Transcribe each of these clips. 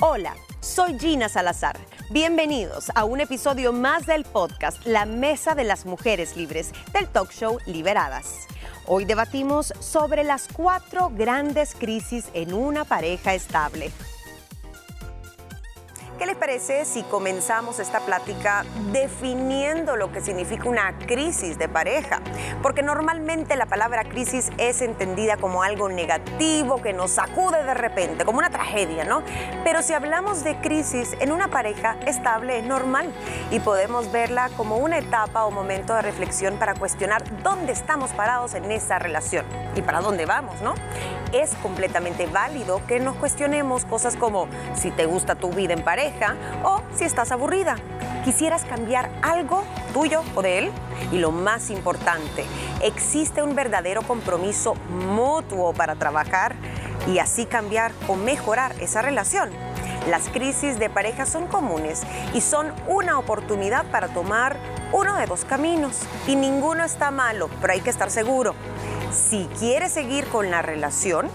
Hola, soy Gina Salazar. Bienvenidos a un episodio más del podcast La Mesa de las Mujeres Libres del talk show Liberadas. Hoy debatimos sobre las cuatro grandes crisis en una pareja estable. ¿Qué les parece si comenzamos esta plática definiendo lo que significa una crisis de pareja? Porque normalmente la palabra crisis es entendida como algo negativo que nos sacude de repente, como una tragedia, ¿no? Pero si hablamos de crisis en una pareja estable es normal y podemos verla como una etapa o momento de reflexión para cuestionar dónde estamos parados en esa relación y para dónde vamos, ¿no? Es completamente válido que nos cuestionemos cosas como si te gusta tu vida en pareja, o si estás aburrida. ¿Quisieras cambiar algo tuyo o de él? Y lo más importante, ¿existe un verdadero compromiso mutuo para trabajar y así cambiar o mejorar esa relación? Las crisis de pareja son comunes y son una oportunidad para tomar uno de dos caminos. Y ninguno está malo, pero hay que estar seguro. Si quieres seguir con la relación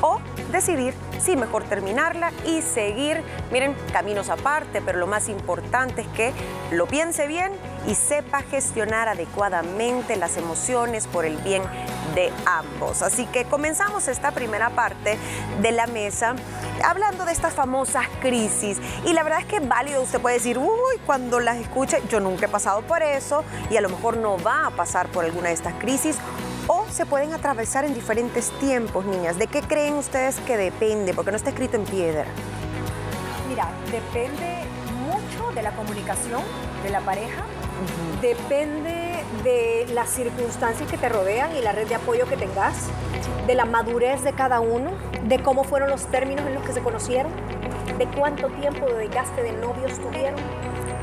o decidir si mejor terminarla y seguir, miren, caminos aparte, pero lo más importante es que lo piense bien y sepa gestionar adecuadamente las emociones por el bien de ambos. Así que comenzamos esta primera parte de la mesa hablando de estas famosas crisis. Y la verdad es que es válido, usted puede decir, uy, cuando las escuche, yo nunca he pasado por eso y a lo mejor no va a pasar por alguna de estas crisis o se pueden atravesar en diferentes tiempos, niñas. ¿De qué creen ustedes que depende? Porque no está escrito en piedra. Mira, depende mucho de la comunicación de la pareja, depende de las circunstancias que te rodean y la red de apoyo que tengas, de la madurez de cada uno, de cómo fueron los términos en los que se conocieron, de cuánto tiempo de desgaste de novios tuvieron.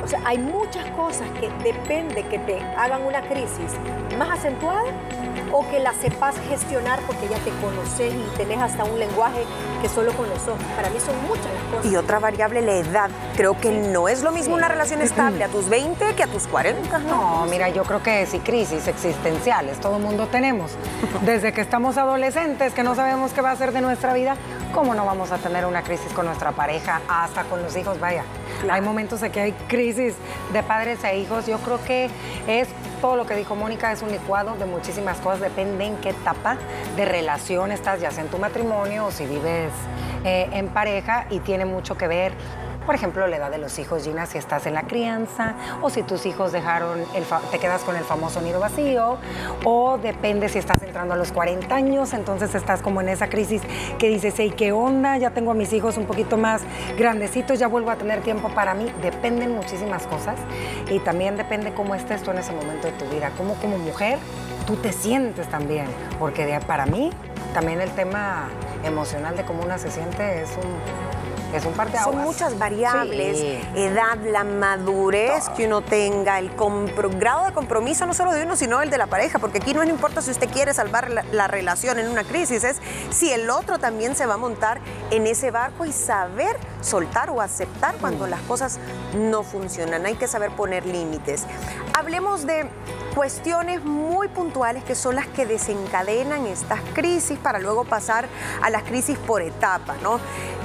O sea, hay muchas cosas que depende que te hagan una crisis más acentuada o que la sepas gestionar porque ya te conoces y tenés hasta un lenguaje que solo conoces. Para mí son muchas las cosas. Y otra variable, la edad. Creo que no es lo mismo una relación estable a tus 20 que a tus 40. No, mira, yo creo que sí, crisis existenciales, todo el mundo tenemos. Desde que estamos adolescentes, que no sabemos qué va a ser de nuestra vida, ¿cómo no vamos a tener una crisis con nuestra pareja, hasta con los hijos? Vaya, hay momentos en que hay crisis de padres e hijos. Yo creo que es todo lo que dijo Mónica, es un licuado de muchísimas cosas, depende en qué etapa de relación estás, ya sea en tu matrimonio o si vives eh, en pareja, y tiene mucho que ver por ejemplo, la edad de los hijos, Gina, si estás en la crianza, o si tus hijos dejaron, el te quedas con el famoso nido vacío, o depende si estás entrando a los 40 años, entonces estás como en esa crisis que dices, hey, ¿qué onda? Ya tengo a mis hijos un poquito más grandecitos, ya vuelvo a tener tiempo para mí. Dependen muchísimas cosas y también depende cómo estés tú en ese momento de tu vida, cómo como mujer tú te sientes también, porque para mí también el tema emocional de cómo una se siente es un es un parte Son muchas variables, edad, la madurez que uno tenga, el grado de compromiso no solo de uno, sino el de la pareja, porque aquí no importa si usted quiere salvar la, relación en una crisis, es si el otro también se va a montar en ese barco y saber soltar o aceptar cuando mm. las cosas no funcionan. Hay que saber poner límites. Hablemos de cuestiones muy puntuales que son las que desencadenan estas crisis para luego pasar a las crisis por etapa, ¿no?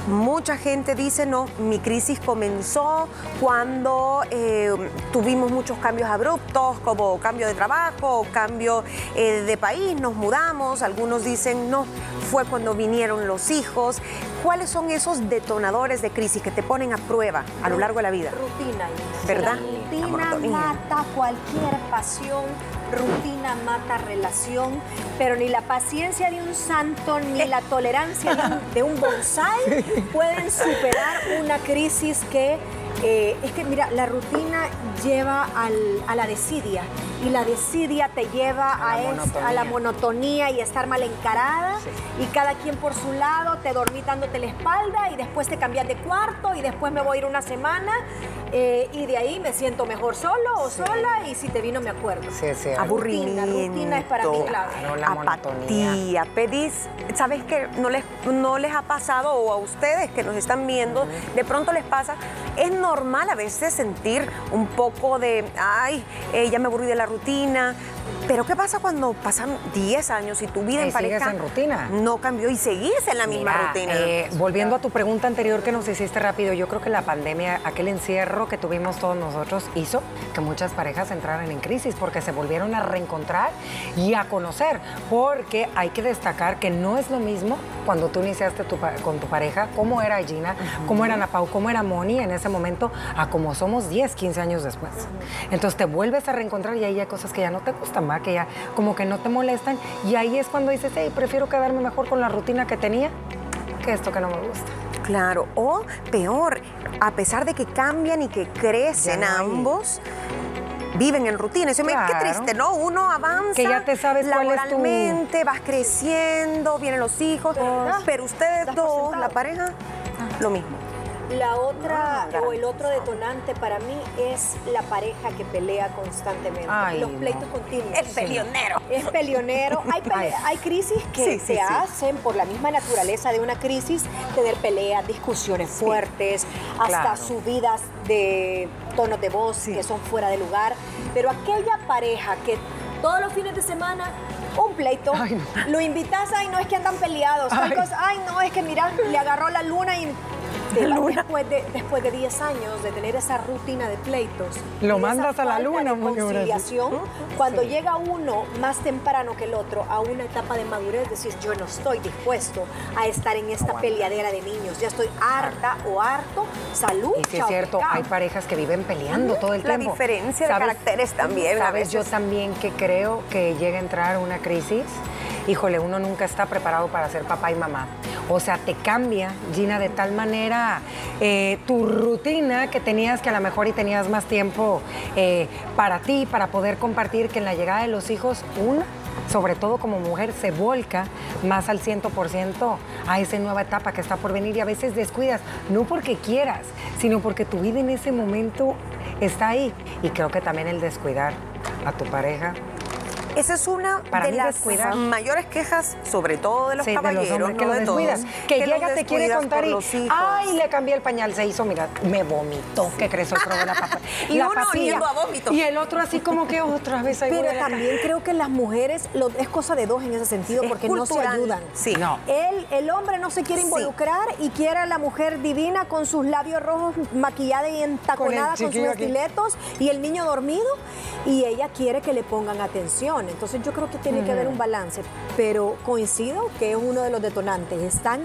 Mucha gente dice, no, mi crisis comenzó cuando eh, tuvimos muchos cambios abruptos, como cambio de trabajo, cambio eh, de país, nos mudamos. Algunos dicen, no, fue cuando vinieron los hijos. ¿Cuáles son esos detonadores de crisis que te ponen a prueba a lo largo de la vida? Rutina. ¿Verdad? rutina mata cualquier pasión, rutina mata relación, pero ni la paciencia de un santo ni la tolerancia de un, bonsai pueden superar una crisis que eh, es que, mira, la rutina lleva a la desidia y la desidia te lleva a, la monotonía y estar mal encarada y cada quien por su lado, te dormí dándote la espalda y después te cambias de cuarto y después me voy a ir una semana eh, y de ahí me siento mejor solo o sola y si te vino me acuerdo. Sí, sí. Aburrimiento. rutina es para mí clave. Apatía. Pedís, ¿sabes qué? No les, no les ha pasado o a ustedes que nos están viendo, de pronto les pasa, es normal a veces sentir un poco de, ay, eh, ya me aburrí de la rutina, Pero ¿qué pasa cuando pasan 10 años y tu vida Y en pareja sigues en rutina. no cambió y seguís en la misma Mira, rutina? eh, volviendo a tu pregunta anterior que nos hiciste rápido, yo creo que la pandemia, aquel encierro que tuvimos todos nosotros, hizo que muchas parejas entraran en crisis porque se volvieron a reencontrar y a conocer. Porque hay que destacar que no es lo mismo cuando tú iniciaste tu con tu pareja, cómo era Gina, cómo era Ana Pau, cómo era Moni en ese momento, a como somos 10, 15 años después. Entonces te vuelves a reencontrar y ahí hay cosas que ya no te gustan, ¿va? que ya como que no te molestan. Y ahí es cuando dices, hey, prefiero quedarme mejor con la rutina que tenía que esto que no me gusta. Claro, o peor, a pesar de que cambian y que crecen no ambos, viven en rutina. Eso me- Qué Claro. triste, ¿no? Uno avanza Que ya te sabes cuál es tu- laboralmente, vas creciendo, vienen los hijos, pero ustedes dos, la pareja, lo mismo. La otra Ah, o el otro detonante para mí es la pareja que pelea constantemente. Ay, los no. pleitos continuos. El peleonero. Es peleonero. Hay, pele- hay crisis que Sí, se sí. hacen por la misma naturaleza de una crisis, tener peleas, discusiones fuertes, hasta Claro. subidas de tonos de voz que son fuera de lugar. Pero aquella pareja que todos los fines de semana un pleito, Ay, no. lo invitas, ay, no es que andan peleados, Ay. cosa, ay, no, es que mira, le agarró la luna y te después de después de 10 años de tener esa rutina de pleitos. Lo mandas a la luna, de conciliación, cuando llega uno más temprano que el otro a una etapa de madurez, decís, yo no estoy dispuesto a estar en esta peleadera de niños, ya estoy harta o harto, salud. Y sí es cierto, hay parejas que viven peleando todo el La tiempo. diferencia de caracteres también, a ¿Sabes? Yo también que creo que llega a entrar una crisis. Híjole, uno nunca está preparado para ser papá y mamá. O sea, te cambia, Gina, de tal manera eh, tu rutina que tenías que a lo mejor y tenías más tiempo eh, para ti, para poder compartir, que en la llegada de los hijos, una, sobre todo como mujer, se volca más al 100% a esa nueva etapa que está por venir y a veces descuidas, no porque quieras, sino porque tu vida en ese momento está ahí. Y creo que también el descuidar a tu pareja. Esa es una Para de las descuidar. mayores quejas, sobre todo de los Sí, de los caballeros, hombres que no lo de todos. Que, llega, te quiere contar y, ay, le cambié el pañal, se hizo, mira, me vomitó, que creció el probó la papa. Y la uno oliendo a vómito. Y el otro así como que otra vez ahí voy a Pero también creo que las mujeres, lo- es cosa de dos en ese sentido, Es porque no se ayudan. Sí. No. Él, el hombre no se quiere Sí. involucrar y quiere a la mujer divina con sus labios rojos maquillada y entaconada con, sus estiletos y el niño dormido y ella quiere que le pongan atención. Entonces yo creo que tiene que haber un balance, pero coincido que es uno de los detonantes. Están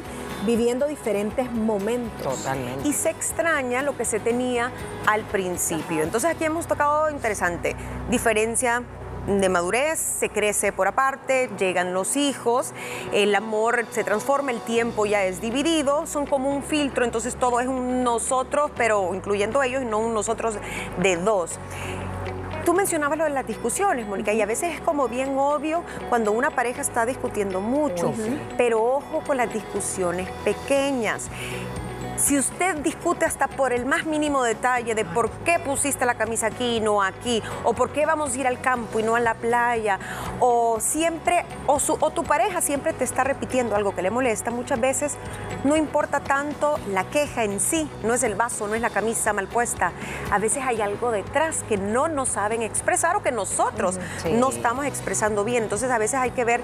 viviendo diferentes momentos. Totalmente. y se extraña lo que se tenía al principio. Entonces aquí hemos tocado interesante, diferencia de madurez, se crece por aparte, llegan los hijos, el amor se transforma, el tiempo ya es dividido, son como un filtro, entonces todo es un nosotros, pero incluyendo ellos y no un nosotros de dos. Tú mencionabas lo de las discusiones, Mónica, y a veces es como bien obvio cuando una pareja está discutiendo mucho, pero ojo con las discusiones pequeñas. Si usted discute hasta por el más mínimo detalle de por qué pusiste la camisa aquí y no aquí, o por qué vamos a ir al campo y no a la playa, o siempre, o, su- o tu pareja siempre te está repitiendo algo que le molesta, muchas veces no importa tanto la queja en sí, no es el vaso, no es la camisa mal puesta. A veces hay algo detrás que no nos saben expresar o que nosotros Sí. no estamos expresando bien. Entonces a veces hay que ver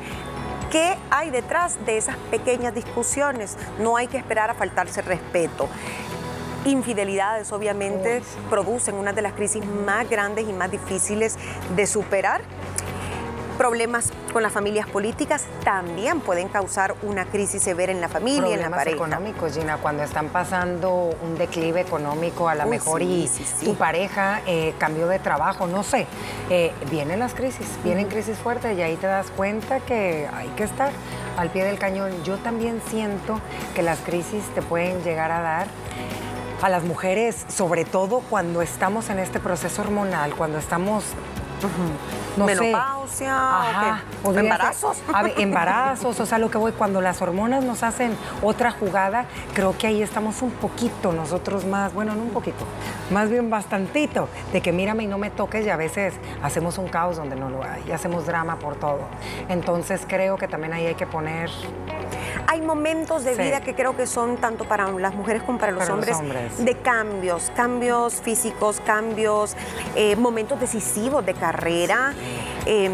¿Qué hay detrás de esas pequeñas discusiones? No hay que esperar a faltarse respeto. Infidelidades obviamente producen una de las crisis más grandes y más difíciles de superar. Problemas con las familias políticas también pueden causar una crisis severa en la familia y en la problemas pareja. económicos, Gina, cuando están pasando un declive económico a lo mejor sí, y sí, sí. tu pareja eh, cambió de trabajo, no sé, eh, vienen las crisis, vienen crisis fuertes y ahí te das cuenta que hay que estar al pie del cañón. Yo también siento que las crisis te pueden llegar a dar a las mujeres, sobre todo cuando estamos en este proceso hormonal, cuando estamos... No sé. Menopausia, ¿o Ajá, qué? ser- ¿Embarazos? a ver, embarazos, o sea, lo que voy, cuando las hormonas nos hacen otra jugada, creo que ahí estamos un poquito nosotros más, bueno, no un poquito, más bien bastantito, de que mírame y no me toques y a veces hacemos un caos donde no lo hay, y hacemos drama por todo. Entonces creo que también ahí hay que poner Hay momentos de vida que creo que son tanto para las mujeres como para los, hombres, de cambios, cambios físicos, cambios, eh, momentos decisivos de carrera. Em,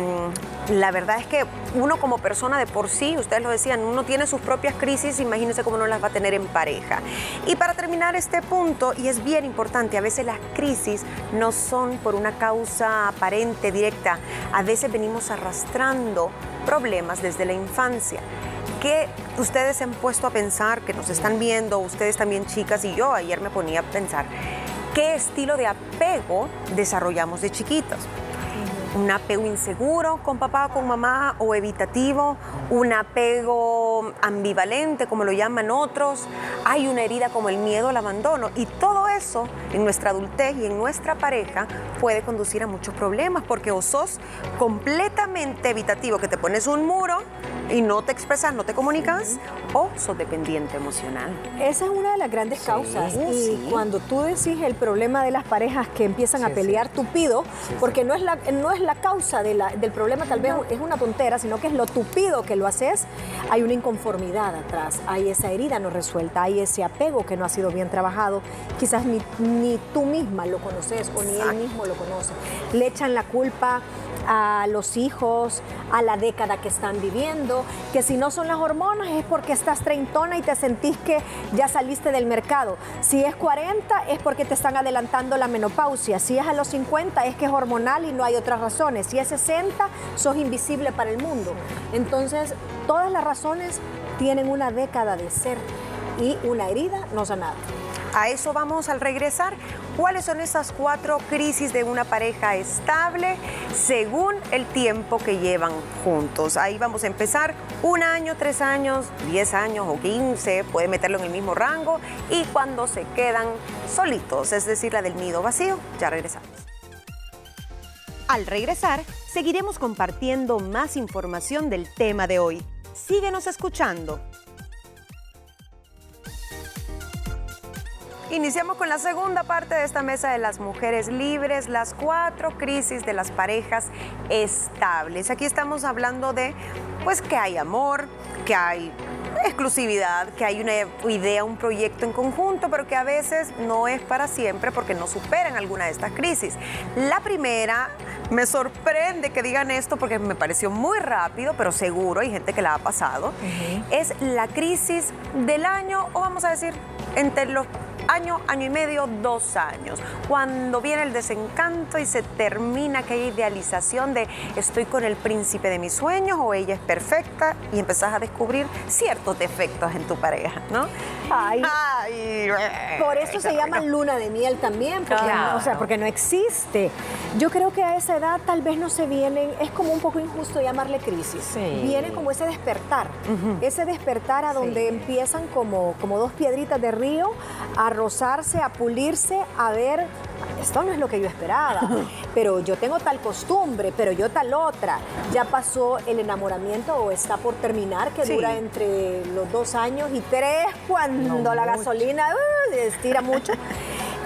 la verdad es que uno como persona de por sí, ustedes lo decían, uno tiene sus propias crisis, imagínense cómo no las va a tener en pareja. Y para terminar este punto, y es bien importante, a veces las crisis no son por una causa aparente, directa, a veces venimos arrastrando problemas desde la infancia. ¿Qué ustedes se han puesto a pensar, que nos están viendo, ustedes también chicas y yo ayer me ponía a pensar, qué estilo de apego desarrollamos de chiquitos? Un apego inseguro con papá, con mamá o evitativo, un apego ambivalente como lo llaman otros, hay una herida como el miedo al abandono. Y todo eso en nuestra adultez y en nuestra pareja puede conducir a muchos problemas porque o sos completamente evitativo, que te pones un muro y no te expresas, no te comunicas, o sos dependiente emocional. Esa es una de las grandes causas. y cuando tú decís el problema de las parejas que empiezan a pelear tupido, porque no es la, no es la causa del problema, tal vez es una tontera, sino que es lo tupido que lo haces, hay una inconformidad atrás, hay esa herida no resuelta, hay ese apego que no ha sido bien trabajado, quizás ni, ni tú misma lo conoces o ni él mismo lo conoce. Le echan la culpa a los hijos, a la década que están viviendo, que si no son las hormonas es porque estás treintona y te sentís que ya saliste del mercado. Si es 40 es porque te están adelantando la menopausia. Si es a los 50 es que es hormonal y no hay otras razones. Si es 60 sos invisible para el mundo. Entonces, todas las razones tienen una década de ser y una herida no sanada. A eso vamos al regresar. ¿Cuáles son esas cuatro crisis de una pareja estable según el tiempo que llevan juntos? Ahí vamos a empezar. Un año, tres años, diez años o quince, puede meterlo en el mismo rango. Y cuando se quedan solitos, es decir, la del nido vacío, ya regresamos. Al regresar, seguiremos compartiendo más información del tema de hoy. Síguenos escuchando. Iniciamos con la segunda parte de esta mesa de las mujeres libres, las cuatro crisis de las parejas estables. Aquí estamos hablando de, pues, que hay amor, que hay exclusividad, que hay una idea, un proyecto en conjunto, pero que a veces no es para siempre porque no superan alguna de estas crisis. La primera, me sorprende que digan esto porque me pareció muy rápido, pero seguro hay gente que la ha pasado, es la crisis del año, o vamos a decir, entre los año, año y medio, dos años. Cuando viene el desencanto y se termina aquella idealización de estoy con el príncipe de mis sueños o ella es perfecta y empezás a descubrir ciertos defectos en tu pareja, ¿no? Ay. Por eso se llama luna de miel también, porque, no, o sea, porque no existe. Yo creo que a esa edad tal vez no se vienen, es como un poco injusto llamarle crisis. Viene como ese despertar, ese despertar a donde empiezan como, como dos piedritas de río a rozarse, a pulirse, a ver, esto no es lo que yo esperaba, pero yo tengo tal costumbre, pero yo tal otra. Ya pasó el enamoramiento o está por terminar, que dura entre los dos años y tres, cuando la gasolina uh, estira mucho.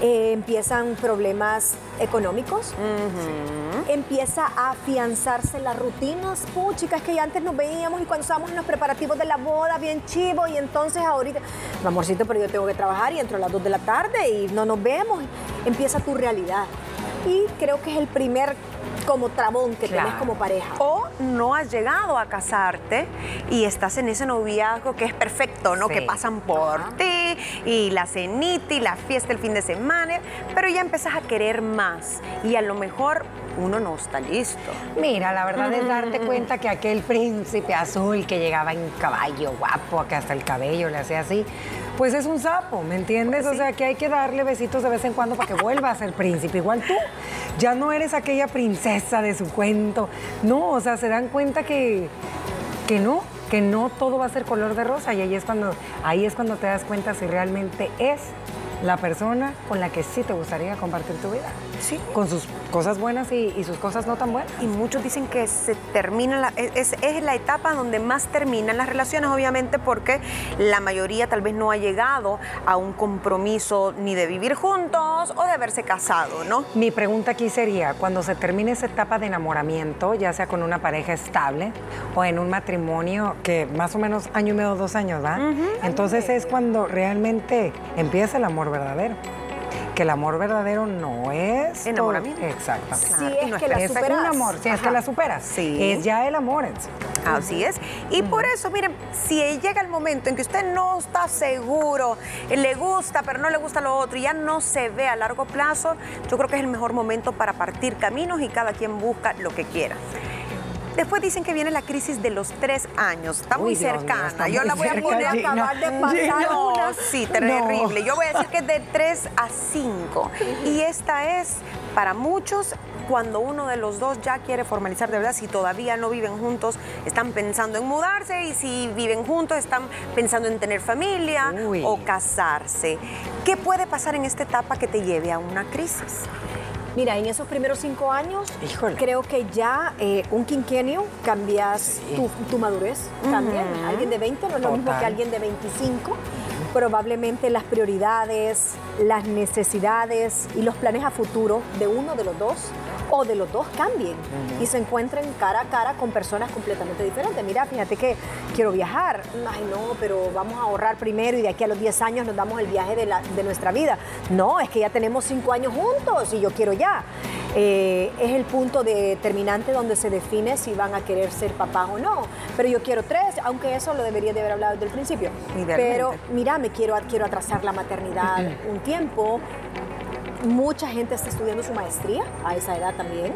Eh, empiezan problemas económicos, empieza a afianzarse las rutinas, chicas que ya antes nos veíamos y cuando estábamos en los preparativos de la boda, bien chivo, y entonces ahorita, amorcito, pero yo tengo que trabajar y entro a las 2 de la tarde y no nos vemos, empieza tu realidad. Y creo que es el primer como trabón que tienes como pareja. O no has llegado a casarte y estás en ese noviazgo que es perfecto, ¿no? Que pasan por ti y la cenita y la fiesta el fin de semana, pero ya empezás a querer más y a lo mejor uno no está listo. Mira, la verdad es darte cuenta que aquel príncipe azul que llegaba en caballo guapo, que hasta el cabello le hacía así, pues es un sapo, ¿me entiendes? Pues o sea, que hay que darle besitos de vez en cuando para que vuelva a ser príncipe. Igual tú, ya no eres aquella princesa de su cuento. No, o sea, se dan cuenta que, que no, que no todo va a ser color de rosa y ahí es cuando, ahí es cuando te das cuenta si realmente es la persona con la que sí te gustaría compartir tu vida. Sí. Con sus cosas buenas y, y sus cosas no tan buenas. Y muchos dicen que se termina, la- es, es la etapa donde más terminan las relaciones, obviamente porque la mayoría tal vez no ha llegado a un compromiso ni de vivir juntos o de haberse casado, ¿no? Mi pregunta aquí sería, cuando se termine esa etapa de enamoramiento, ya sea con una pareja estable o en un matrimonio que más o menos año y medio, dos años, ¿va? Entonces es cuando realmente empieza el amor verdadero. Que el amor verdadero no es... todo- Enamoramiento. Exactamente. Si y es no que es la Es superas. un amor, si es que la superas. Sí. Es ya el amor en sí. Así es. Y por eso, miren, si llega el momento en que usted no está seguro, eh, le gusta, pero no le gusta lo otro y ya no se ve a largo plazo, yo creo que es el mejor momento para partir caminos y cada quien busca lo que quiera. Después dicen que viene la crisis de los tres años. Está muy Uy, Dios mío, cercana. está Yo muy la voy a poner Gina. acabar de pasar no, sí, terrible. No. Yo voy a decir que es de 3 a 5. Y esta es para muchos cuando uno de los dos ya quiere formalizar de verdad, si todavía no viven juntos, están pensando en mudarse y si viven juntos están pensando en tener familia Uy. o casarse. ¿Qué puede pasar en esta etapa que te lleve a una crisis? Mira, en esos primeros cinco años, Híjole. creo que ya eh, un quinquenio cambias tu, tu madurez, cambia. Alguien de 20 no es lo mismo que alguien de 25. Probablemente las prioridades, las necesidades y los planes a futuro de uno de los dos o de los dos cambien y se encuentren cara a cara con personas completamente diferentes. Mira, fíjate que quiero viajar. Ay, no, pero vamos a ahorrar primero y de aquí a los 10 años nos damos el viaje de, la- de nuestra vida. No, es que ya tenemos 5 años juntos y yo quiero ya. Eh, es el punto determinante donde se define si van a querer ser papás o no. Pero yo quiero tres, aunque eso lo debería de haber hablado desde el principio. Pero mira, me quiero, quiero atrasar la maternidad un tiempo. Mucha gente está estudiando su maestría a esa edad también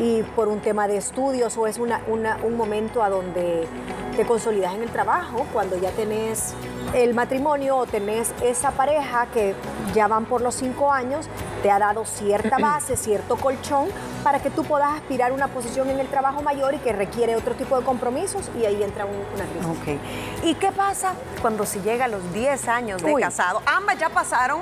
y por un tema de estudios o es una, una- un momento a donde te consolidas en el trabajo cuando ya tenés el matrimonio o tenés esa pareja que ya van por los cinco años, te ha dado cierta base, cierto colchón para que tú puedas aspirar a una posición en el trabajo mayor y que requiere otro tipo de compromisos y ahí entra un- una crisis. ¿Y qué pasa cuando se llega a los 10 años de Uy. casado? Ambas ya pasaron,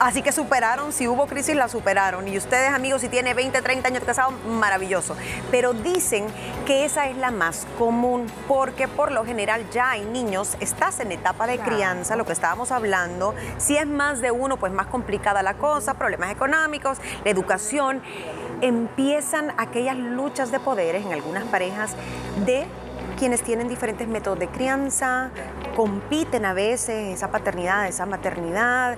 así que superaron. Si hubo crisis, la superaron. Y ustedes, amigos, si tiene 20, 30 años de casado, maravilloso. Pero dicen que esa es la más común, porque por lo general ya hay niños, estás en etapa de crianza, lo que estábamos hablando. Si es más de uno, pues más complicada la cosa, problemas económicos, la educación. Empiezan aquellas luchas de poderes en algunas parejas de quienes tienen diferentes métodos de crianza, compiten a veces esa paternidad, esa maternidad,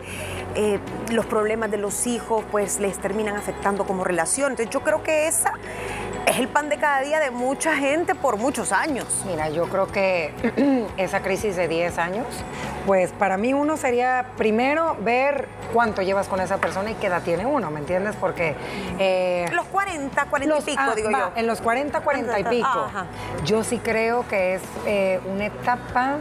eh, los problemas de los hijos pues les terminan afectando como relación. Entonces yo creo que esa es el pan de cada día de mucha gente por muchos años. Mira, yo creo que esa crisis de 10 años, pues para mí uno sería primero ver cuánto llevas con esa persona y qué edad tiene uno, ¿me entiendes? Porque... eh, Los 40, 40 los- y pico, ah, digo va, yo. En los 40, 40 y pico. Ajá. Yo sí creo que es eh, una etapa,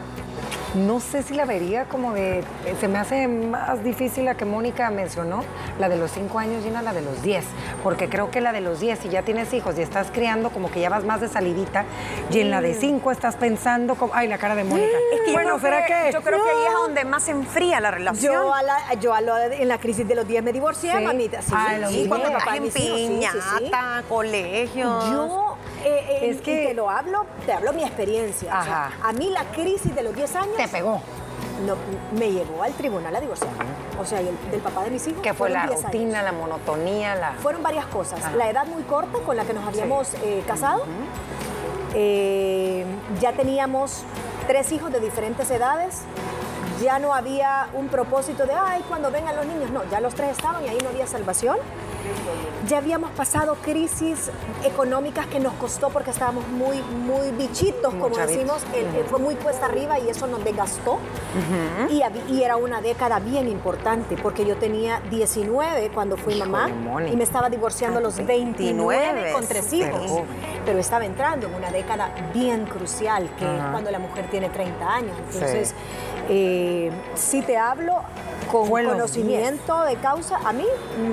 no sé si la vería como de, eh, se me hace más difícil la que Mónica mencionó, la de los 5 años, Gina, la de los 10, porque creo que la de los 10, si ya tienes hijos y estás criando, como que ya vas más de salidita, y en la de 5 estás pensando, como, ay, la cara de Mónica. Es que bueno, creo ¿será que? Yo creo que ahí es donde más se enfría la relación. Yo, a la- yo a lo de- en la crisis de los 10 me divorcié, Sí. mamita. Sí, Ah, los sí, Sí, 10. cuando con el estás papá de en mis hijos, sí, sí, sí. piñata, colegios. Yo, eh, eh, Es y que- te lo hablo, te hablo mi experiencia. O sea, Ajá. a mí la crisis de los 10 años Te pegó. no, me llevó al tribunal a divorciar. O sea, y el, del papá de mis hijos. Que fue la 10 años. rutina, la monotonía, la... Fueron varias cosas. Ajá. La edad muy corta con la que nos habíamos eh, casado. Eh, ya teníamos tres hijos de diferentes edades. Ya no había un propósito de, ay, cuando vengan los niños. No, ya los tres estaban y ahí no había salvación. Ya habíamos pasado crisis económicas que nos costó porque estábamos muy, muy bichitos, como decimos. El- el- fue muy cuesta arriba y eso nos desgastó. y, y era una década bien importante porque yo tenía 19 cuando fui mamá y me estaba divorciando a los 29 con tres hijos. Pero estaba entrando en una década bien crucial, que es cuando la mujer tiene 30 años. Sí. Eh, si te hablo con Fue los conocimiento de causa, a mí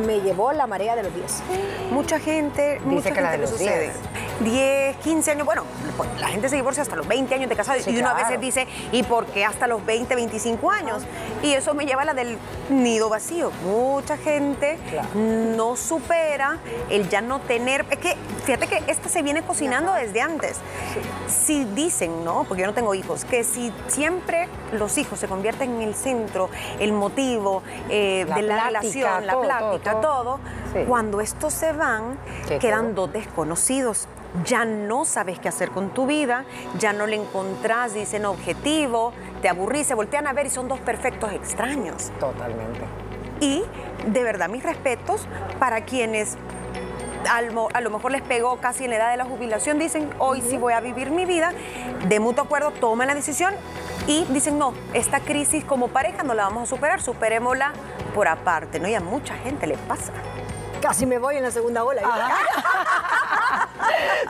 me llevó la marea de los 10. Mucha gente, mucha que la gente de le los sucede. 10. 10, 15 años, bueno, pues, la gente se divorcia hasta los 20 años de casado Sí, y uno a claro. veces dice, ¿y por qué hasta los 20, 25 años? Y eso me lleva a la del nido vacío. Mucha gente Claro. no supera el ya no tener, es que fíjate que esta se viene cocinando desde antes. Si dicen, ¿no? Porque yo no tengo hijos, que si siempre los hijos se convierten en el centro, el motivo eh, La de la plática, relación, la todo, plática, todo, todo, todo. Sí. cuando estos se van, Qué quedan feo. dos desconocidos. Ya no sabes qué hacer con tu vida, ya no le encontrás, dicen objetivo, te aburrís, se voltean a ver y son dos perfectos extraños. Totalmente. Y de verdad, mis respetos para quienes a lo mejor les pegó casi en la edad de la jubilación, dicen, hoy sí voy a vivir mi vida, de mutuo acuerdo toman la decisión y dicen, no, esta crisis como pareja no la vamos a superar, superémosla por aparte, ¿no? Y a mucha gente le pasa. Casi me voy en la segunda ola.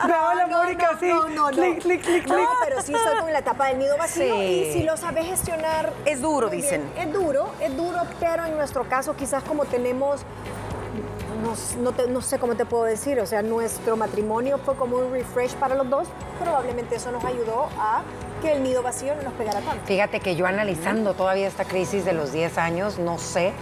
Veo la no, Mónica no, así. no, no, no. clic, clic, clic, No, pero sí estoy con la etapa del nido vacío Sí. y si lo sabes gestionar. Es duro, dicen. bien. Es duro, es duro, pero en nuestro caso quizás como tenemos, no, no te- no sé cómo te puedo decir, o sea, nuestro matrimonio fue como un refresh para los dos, probablemente eso nos ayudó a que el nido vacío no nos pegara tanto. Fíjate que yo analizando todavía esta crisis de los 10 años, no sé.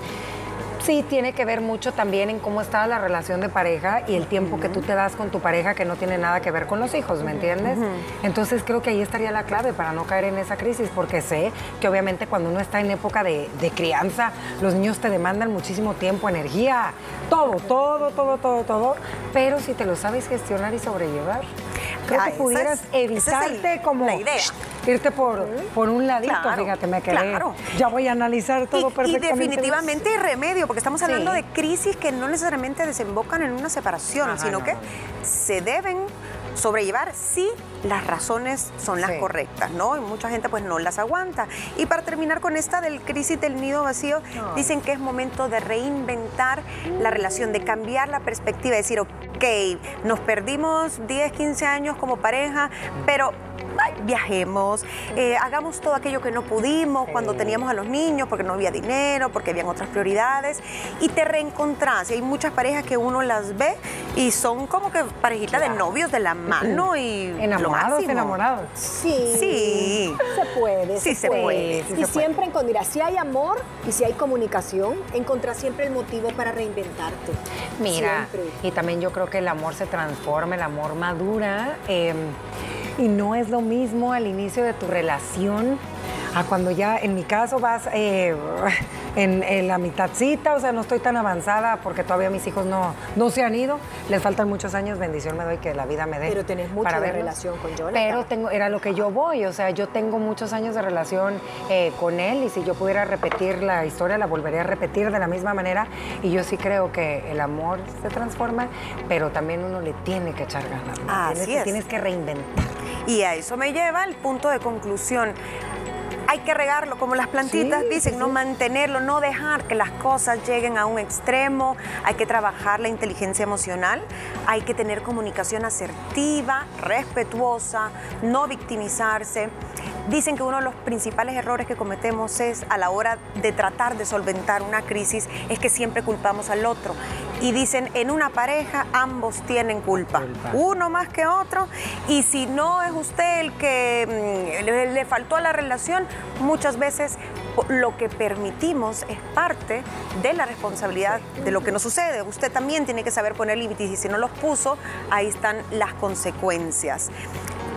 Sí, tiene que ver mucho también en cómo estaba la relación de pareja y el tiempo que tú te das con tu pareja que no tiene nada que ver con los hijos, ¿me entiendes? Entonces creo que ahí estaría la clave para no caer en esa crisis, porque sé que obviamente cuando uno está en época de, de crianza, los niños te demandan muchísimo tiempo, energía, todo, todo, todo, todo, todo. Pero si te lo sabes gestionar y sobrellevar, creo Ah, que esa pudieras es- evitarte el- como la idea. irte por, por un ladito, Claro, fíjate, me quedé. claro. Ya voy a analizar todo Y- y, perfectamente. definitivamente hay remedio, porque estamos hablando Sí. de crisis que no necesariamente desembocan en una separación, Ajá, sino no, que se deben sobrellevar si las razones son las Sí. correctas, ¿no? Y mucha gente pues no las aguanta. Y para terminar con esta del crisis del nido vacío, dicen que es momento de reinventar la relación, de cambiar la perspectiva, de decir, ok, nos perdimos 10, 15 años como pareja, pero viajemos, eh, hagamos todo aquello que no pudimos cuando teníamos a los niños, porque no había dinero, porque habían otras prioridades, y te reencontrás. Y hay muchas parejas que uno las ve y son como que parejitas de novios de la mano y Enamorados, enamorados. Sí. Sí. Se puede. Sí, se puede, sí y se puede. siempre encontrar, si hay amor y si hay comunicación, encontrar siempre el motivo para reinventarte. Mira, Siempre. y también yo creo que el amor se transforma, el amor madura. eh, y no es lo mismo al inicio de tu relación a cuando ya, en mi caso, vas eh, en, en la mitadcita, o sea, no estoy tan avanzada porque todavía mis hijos no, no se han ido. Les faltan muchos años, bendición me doy que la vida me dé. Pero tenés verlos. relación con Jonathan. Pero tengo, era lo que yo voy, o sea, yo tengo muchos años de relación eh, con él y si yo pudiera repetir la historia, la volvería a repetir de la misma manera. Y yo sí creo que el amor se transforma, pero también uno le tiene que echar ganas. es. Tienes que reinventar. Y a eso me lleva el punto de conclusión. Hay que regarlo, como las plantitas Sí, dicen, sí, no mantenerlo, no dejar que las cosas lleguen a un extremo. Hay que trabajar la inteligencia emocional, hay que tener comunicación asertiva, respetuosa, no victimizarse. Dicen que uno de los principales errores que cometemos es a la hora de tratar de solventar una crisis es que siempre culpamos al otro. Y dicen, en una pareja ambos tienen culpa, Culpa. uno más que otro. Y si no es usted el que mm, le, le faltó a la relación, muchas veces lo que permitimos es parte de la responsabilidad de lo que nos sucede. Usted también tiene que saber poner límites y si no los puso, ahí están las consecuencias.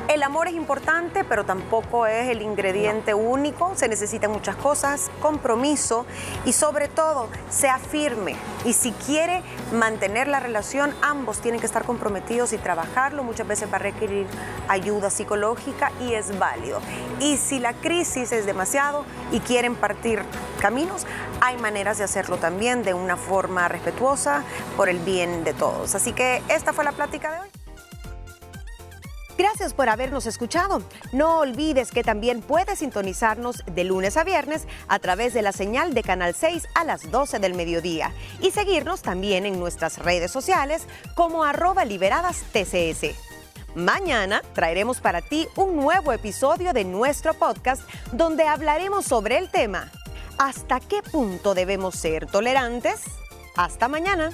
El amor es importante, pero tampoco es el ingrediente único. Se necesitan muchas cosas, compromiso y sobre todo, sea firme. Y si quiere mantener la relación, ambos tienen que estar comprometidos y trabajarlo. Muchas veces va a requerir ayuda psicológica y es válido. Y si la crisis es demasiado y quieren partir caminos, hay maneras de hacerlo también de una forma respetuosa por el bien de todos. Así que esta fue la plática de hoy. Gracias por habernos escuchado. No olvides que también puedes sintonizarnos de lunes a viernes a través de la señal de Canal 6 a las 12 del mediodía y seguirnos también en nuestras redes sociales como arroba liberadas TCS. Mañana traeremos para ti un nuevo episodio de nuestro podcast donde hablaremos sobre el tema ¿Hasta qué punto debemos ser tolerantes? Hasta mañana.